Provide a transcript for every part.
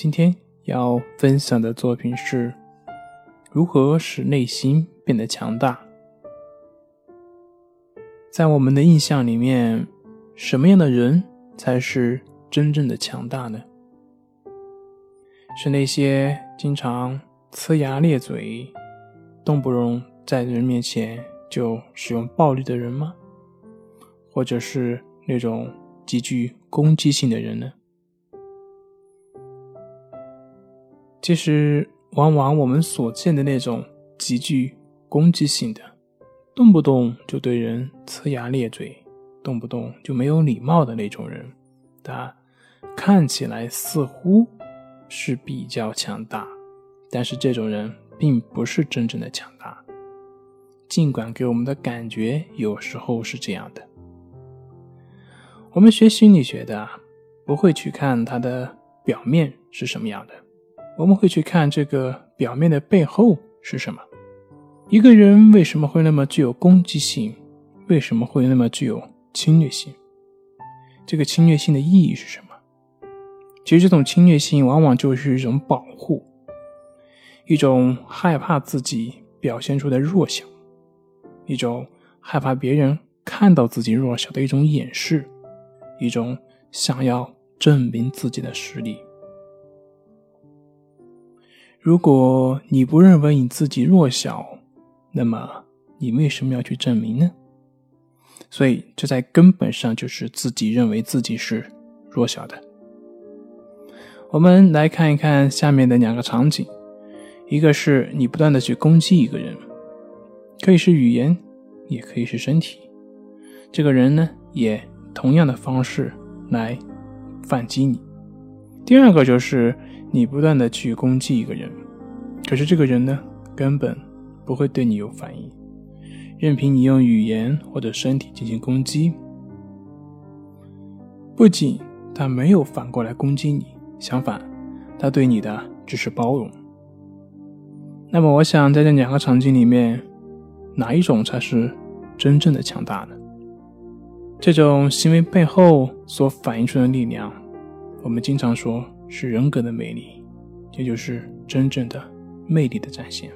今天要分享的作品是如何使内心变得强大。在我们的印象里面，什么样的人才是真正的强大呢？是那些经常呲牙咧嘴、动不动在人面前就使用暴力的人吗？或者是那种极具攻击性的人呢？其实，往往我们所见的那种极具攻击性的、动不动就对人呲牙咧嘴、动不动就没有礼貌的那种人，他看起来似乎是比较强大，但是这种人并不是真正的强大，尽管给我们的感觉有时候是这样的。我们学心理学的，不会去看他的表面是什么样的。我们会去看这个表面的背后是什么？一个人为什么会那么具有攻击性？为什么会那么具有侵略性？这个侵略性的意义是什么？其实这种侵略性往往就是一种保护，一种害怕自己表现出的弱小，一种害怕别人看到自己弱小的一种掩饰，一种想要证明自己的实力。如果你不认为你自己弱小，那么你为什么要去证明呢？所以，这在根本上就是自己认为自己是弱小的。我们来看一看下面的两个场景：一个是你不断的去攻击一个人，可以是语言，也可以是身体。这个人呢，也同样的方式来反击你。第二个就是。你不断的去攻击一个人，可是这个人呢，根本不会对你有反应，任凭你用语言或者身体进行攻击，不仅他没有反过来攻击你，相反，他对你的只是包容。那么，我想在这两个场景里面，哪一种才是真正的强大呢？这种行为背后所反映出的力量，我们经常说。是人格的魅力，也就是真正的魅力的展现。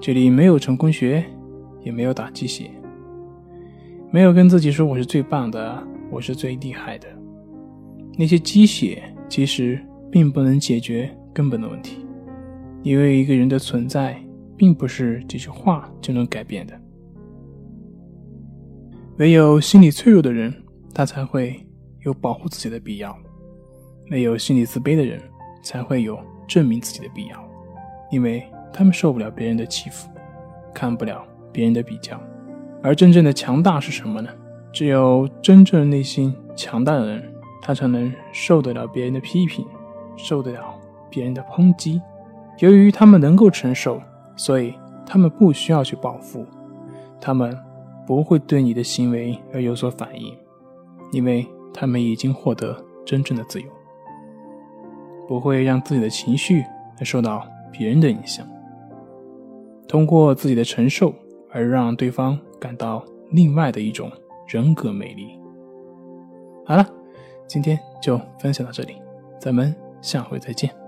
这里没有成功学，也没有打鸡血，没有跟自己说我是最棒的，我是最厉害的。那些鸡血其实并不能解决根本的问题，因为一个人的存在并不是几句话就能改变的。唯有心理脆弱的人，他才会有保护自己的必要。没有心理自卑的人，才会有证明自己的必要，因为他们受不了别人的欺负，看不了别人的比较。而真正的强大是什么呢？只有真正内心强大的人，他才能受得了别人的批评，受得了别人的抨击。由于他们能够承受，所以他们不需要去报复，他们不会对你的行为而有所反应，因为他们已经获得真正的自由。不会让自己的情绪来受到别人的影响，通过自己的承受而让对方感到另外的一种人格魅力。好了，今天就分享到这里，咱们下回再见。